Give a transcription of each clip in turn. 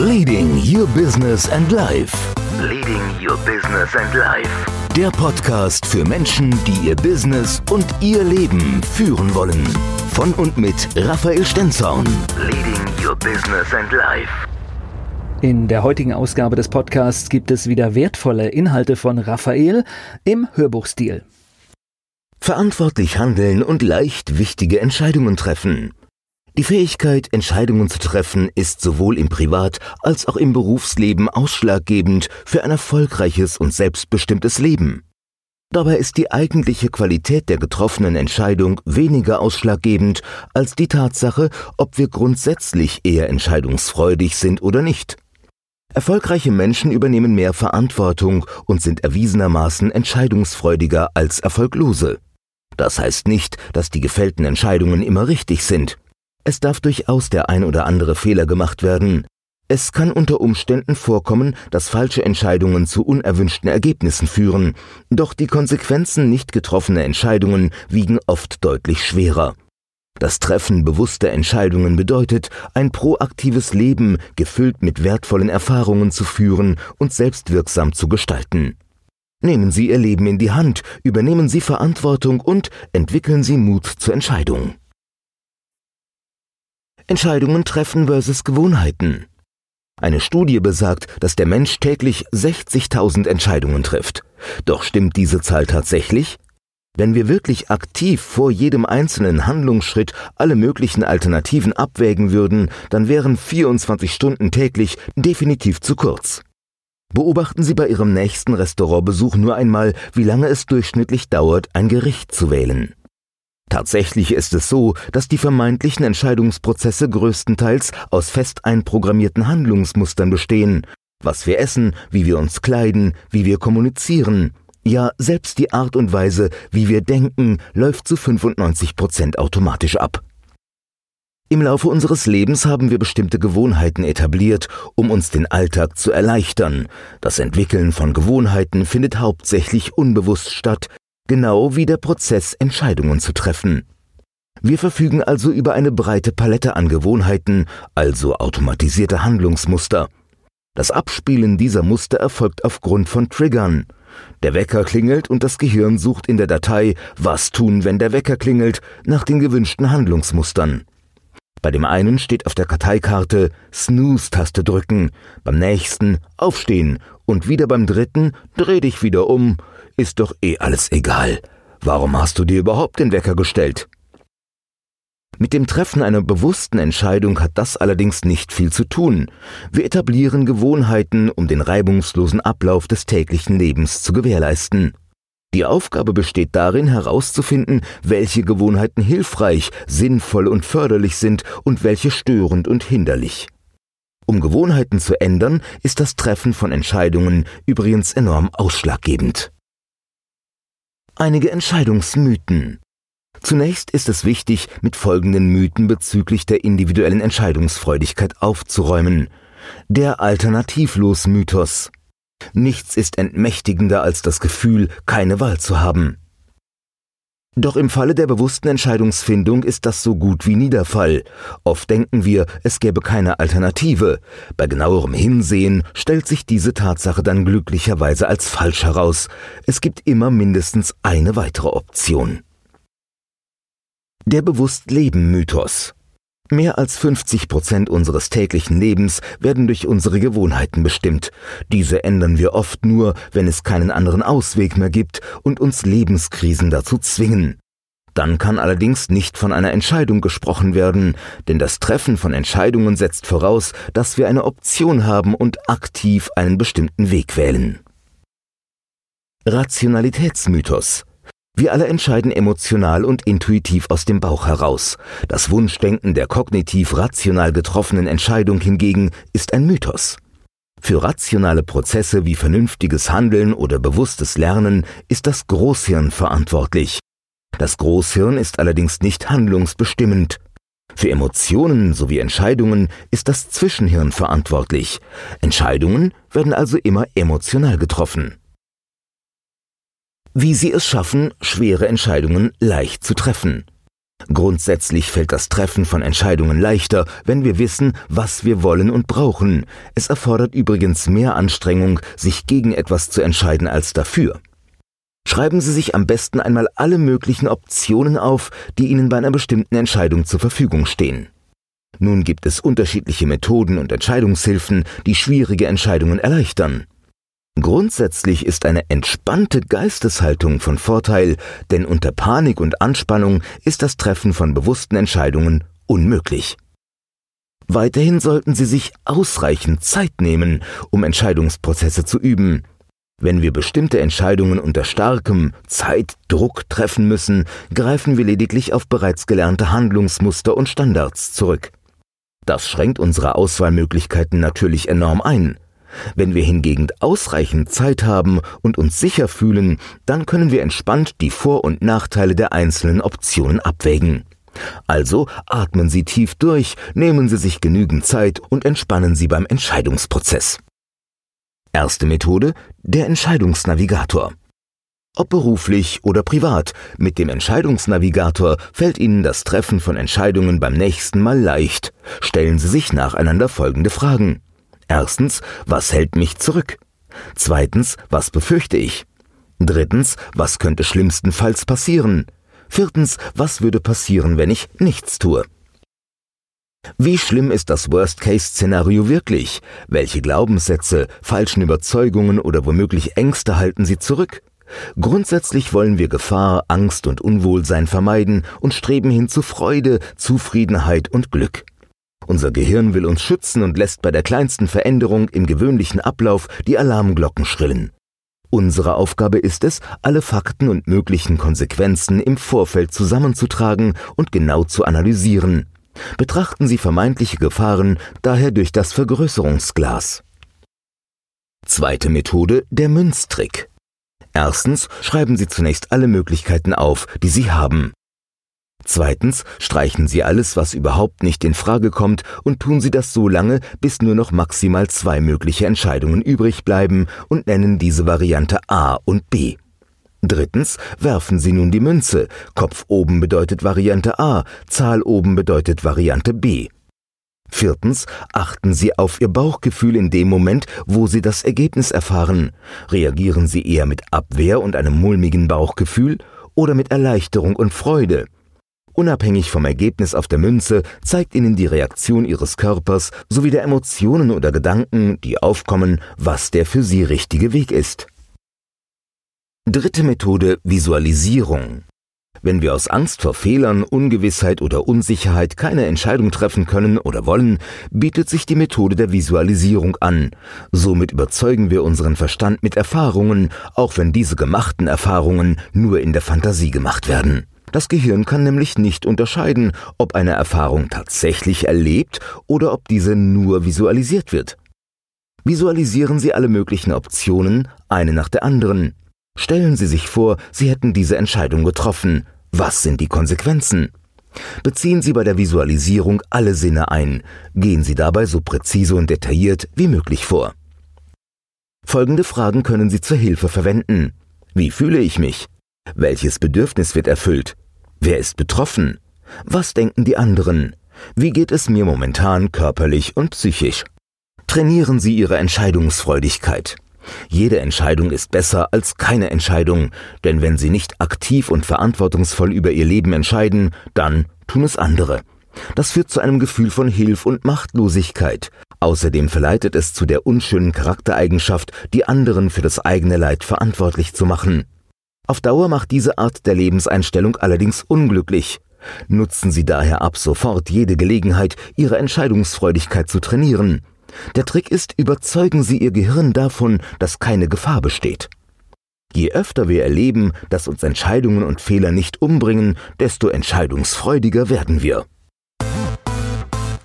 Leading Your Business and Life. Leading Your Business and Life. Der Podcast für Menschen, die ihr Business und ihr Leben führen wollen. Von und mit Raphael Stenzorn. Leading Your Business and Life. In der heutigen Ausgabe des Podcasts gibt es wieder wertvolle Inhalte von Raphael im Hörbuchstil. Verantwortlich handeln und leicht wichtige Entscheidungen treffen. Die Fähigkeit, Entscheidungen zu treffen, ist sowohl im Privat- als auch im Berufsleben ausschlaggebend für ein erfolgreiches und selbstbestimmtes Leben. Dabei ist die eigentliche Qualität der getroffenen Entscheidung weniger ausschlaggebend als die Tatsache, ob wir grundsätzlich eher entscheidungsfreudig sind oder nicht. Erfolgreiche Menschen übernehmen mehr Verantwortung und sind erwiesenermaßen entscheidungsfreudiger als erfolglose. Das heißt nicht, dass die gefällten Entscheidungen immer richtig sind. Es darf durchaus der ein oder andere Fehler gemacht werden. Es kann unter Umständen vorkommen, dass falsche Entscheidungen zu unerwünschten Ergebnissen führen, doch die Konsequenzen nicht getroffener Entscheidungen wiegen oft deutlich schwerer. Das Treffen bewusster Entscheidungen bedeutet, ein proaktives Leben gefüllt mit wertvollen Erfahrungen zu führen und selbstwirksam zu gestalten. Nehmen Sie Ihr Leben in die Hand, übernehmen Sie Verantwortung und entwickeln Sie Mut zur Entscheidung. Entscheidungen treffen versus Gewohnheiten. Eine Studie besagt, dass der Mensch täglich 60.000 Entscheidungen trifft. Doch stimmt diese Zahl tatsächlich? Wenn wir wirklich aktiv vor jedem einzelnen Handlungsschritt alle möglichen Alternativen abwägen würden, dann wären 24 Stunden täglich definitiv zu kurz. Beobachten Sie bei Ihrem nächsten Restaurantbesuch nur einmal, wie lange es durchschnittlich dauert, ein Gericht zu wählen. Tatsächlich ist es so, dass die vermeintlichen Entscheidungsprozesse größtenteils aus fest einprogrammierten Handlungsmustern bestehen. Was wir essen, wie wir uns kleiden, wie wir kommunizieren. Ja, selbst die Art und Weise, wie wir denken, läuft zu 95 Prozent automatisch ab. Im Laufe unseres Lebens haben wir bestimmte Gewohnheiten etabliert, um uns den Alltag zu erleichtern. Das Entwickeln von Gewohnheiten findet hauptsächlich unbewusst statt, genau wie der Prozess, Entscheidungen zu treffen. Wir verfügen also über eine breite Palette an Gewohnheiten, also automatisierte Handlungsmuster. Das Abspielen dieser Muster erfolgt aufgrund von Triggern. Der Wecker klingelt und das Gehirn sucht in der Datei Was tun, wenn der Wecker klingelt, nach den gewünschten Handlungsmustern. Bei dem einen steht auf der Karteikarte Snooze-Taste drücken, beim nächsten Aufstehen und wieder beim dritten Dreh dich wieder um ist doch eh alles egal. Warum hast du dir überhaupt den Wecker gestellt? Mit dem Treffen einer bewussten Entscheidung hat das allerdings nicht viel zu tun. Wir etablieren Gewohnheiten, um den reibungslosen Ablauf des täglichen Lebens zu gewährleisten. Die Aufgabe besteht darin herauszufinden, welche Gewohnheiten hilfreich, sinnvoll und förderlich sind und welche störend und hinderlich. Um Gewohnheiten zu ändern, ist das Treffen von Entscheidungen übrigens enorm ausschlaggebend. Einige Entscheidungsmythen. Zunächst ist es wichtig, mit folgenden Mythen bezüglich der individuellen Entscheidungsfreudigkeit aufzuräumen. Der Alternativlos-Mythos. Nichts ist entmächtigender als das Gefühl, keine Wahl zu haben. Doch im Falle der bewussten Entscheidungsfindung ist das so gut wie nie der Fall. Oft denken wir, es gäbe keine Alternative. Bei genauerem Hinsehen stellt sich diese Tatsache dann glücklicherweise als falsch heraus. Es gibt immer mindestens eine weitere Option. Der Bewusst-Leben-Mythos. Mehr als 50 Prozent unseres täglichen Lebens werden durch unsere Gewohnheiten bestimmt. Diese ändern wir oft nur, wenn es keinen anderen Ausweg mehr gibt und uns Lebenskrisen dazu zwingen. Dann kann allerdings nicht von einer Entscheidung gesprochen werden, denn das Treffen von Entscheidungen setzt voraus, dass wir eine Option haben und aktiv einen bestimmten Weg wählen. Rationalitätsmythos wir alle entscheiden emotional und intuitiv aus dem Bauch heraus. Das Wunschdenken der kognitiv rational getroffenen Entscheidung hingegen ist ein Mythos. Für rationale Prozesse wie vernünftiges Handeln oder bewusstes Lernen ist das Großhirn verantwortlich. Das Großhirn ist allerdings nicht handlungsbestimmend. Für Emotionen sowie Entscheidungen ist das Zwischenhirn verantwortlich. Entscheidungen werden also immer emotional getroffen wie sie es schaffen, schwere Entscheidungen leicht zu treffen. Grundsätzlich fällt das Treffen von Entscheidungen leichter, wenn wir wissen, was wir wollen und brauchen. Es erfordert übrigens mehr Anstrengung, sich gegen etwas zu entscheiden als dafür. Schreiben Sie sich am besten einmal alle möglichen Optionen auf, die Ihnen bei einer bestimmten Entscheidung zur Verfügung stehen. Nun gibt es unterschiedliche Methoden und Entscheidungshilfen, die schwierige Entscheidungen erleichtern. Grundsätzlich ist eine entspannte Geisteshaltung von Vorteil, denn unter Panik und Anspannung ist das Treffen von bewussten Entscheidungen unmöglich. Weiterhin sollten Sie sich ausreichend Zeit nehmen, um Entscheidungsprozesse zu üben. Wenn wir bestimmte Entscheidungen unter starkem Zeitdruck treffen müssen, greifen wir lediglich auf bereits gelernte Handlungsmuster und Standards zurück. Das schränkt unsere Auswahlmöglichkeiten natürlich enorm ein. Wenn wir hingegen ausreichend Zeit haben und uns sicher fühlen, dann können wir entspannt die Vor- und Nachteile der einzelnen Optionen abwägen. Also atmen Sie tief durch, nehmen Sie sich genügend Zeit und entspannen Sie beim Entscheidungsprozess. Erste Methode, der Entscheidungsnavigator. Ob beruflich oder privat, mit dem Entscheidungsnavigator fällt Ihnen das Treffen von Entscheidungen beim nächsten Mal leicht. Stellen Sie sich nacheinander folgende Fragen. Erstens, was hält mich zurück? Zweitens, was befürchte ich? Drittens, was könnte schlimmstenfalls passieren? Viertens, was würde passieren, wenn ich nichts tue? Wie schlimm ist das Worst-Case-Szenario wirklich? Welche Glaubenssätze, falschen Überzeugungen oder womöglich Ängste halten sie zurück? Grundsätzlich wollen wir Gefahr, Angst und Unwohlsein vermeiden und streben hin zu Freude, Zufriedenheit und Glück. Unser Gehirn will uns schützen und lässt bei der kleinsten Veränderung im gewöhnlichen Ablauf die Alarmglocken schrillen. Unsere Aufgabe ist es, alle Fakten und möglichen Konsequenzen im Vorfeld zusammenzutragen und genau zu analysieren. Betrachten Sie vermeintliche Gefahren daher durch das Vergrößerungsglas. Zweite Methode, der Münztrick. Erstens schreiben Sie zunächst alle Möglichkeiten auf, die Sie haben. Zweitens streichen Sie alles, was überhaupt nicht in Frage kommt, und tun Sie das so lange, bis nur noch maximal zwei mögliche Entscheidungen übrig bleiben und nennen diese Variante A und B. Drittens werfen Sie nun die Münze. Kopf oben bedeutet Variante A, Zahl oben bedeutet Variante B. Viertens, achten Sie auf Ihr Bauchgefühl in dem Moment, wo Sie das Ergebnis erfahren. Reagieren Sie eher mit Abwehr und einem mulmigen Bauchgefühl oder mit Erleichterung und Freude? Unabhängig vom Ergebnis auf der Münze zeigt Ihnen die Reaktion Ihres Körpers sowie der Emotionen oder Gedanken, die aufkommen, was der für Sie richtige Weg ist. Dritte Methode Visualisierung. Wenn wir aus Angst vor Fehlern, Ungewissheit oder Unsicherheit keine Entscheidung treffen können oder wollen, bietet sich die Methode der Visualisierung an. Somit überzeugen wir unseren Verstand mit Erfahrungen, auch wenn diese gemachten Erfahrungen nur in der Fantasie gemacht werden. Das Gehirn kann nämlich nicht unterscheiden, ob eine Erfahrung tatsächlich erlebt oder ob diese nur visualisiert wird. Visualisieren Sie alle möglichen Optionen, eine nach der anderen. Stellen Sie sich vor, Sie hätten diese Entscheidung getroffen. Was sind die Konsequenzen? Beziehen Sie bei der Visualisierung alle Sinne ein. Gehen Sie dabei so präzise und detailliert wie möglich vor. Folgende Fragen können Sie zur Hilfe verwenden. Wie fühle ich mich? Welches Bedürfnis wird erfüllt? Wer ist betroffen? Was denken die anderen? Wie geht es mir momentan körperlich und psychisch? Trainieren Sie Ihre Entscheidungsfreudigkeit. Jede Entscheidung ist besser als keine Entscheidung, denn wenn Sie nicht aktiv und verantwortungsvoll über Ihr Leben entscheiden, dann tun es andere. Das führt zu einem Gefühl von Hilf und Machtlosigkeit. Außerdem verleitet es zu der unschönen Charaktereigenschaft, die anderen für das eigene Leid verantwortlich zu machen. Auf Dauer macht diese Art der Lebenseinstellung allerdings unglücklich. Nutzen Sie daher ab sofort jede Gelegenheit, Ihre Entscheidungsfreudigkeit zu trainieren. Der Trick ist, überzeugen Sie Ihr Gehirn davon, dass keine Gefahr besteht. Je öfter wir erleben, dass uns Entscheidungen und Fehler nicht umbringen, desto entscheidungsfreudiger werden wir.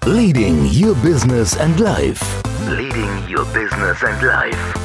Leading Your Business and Life. Leading Your Business and Life.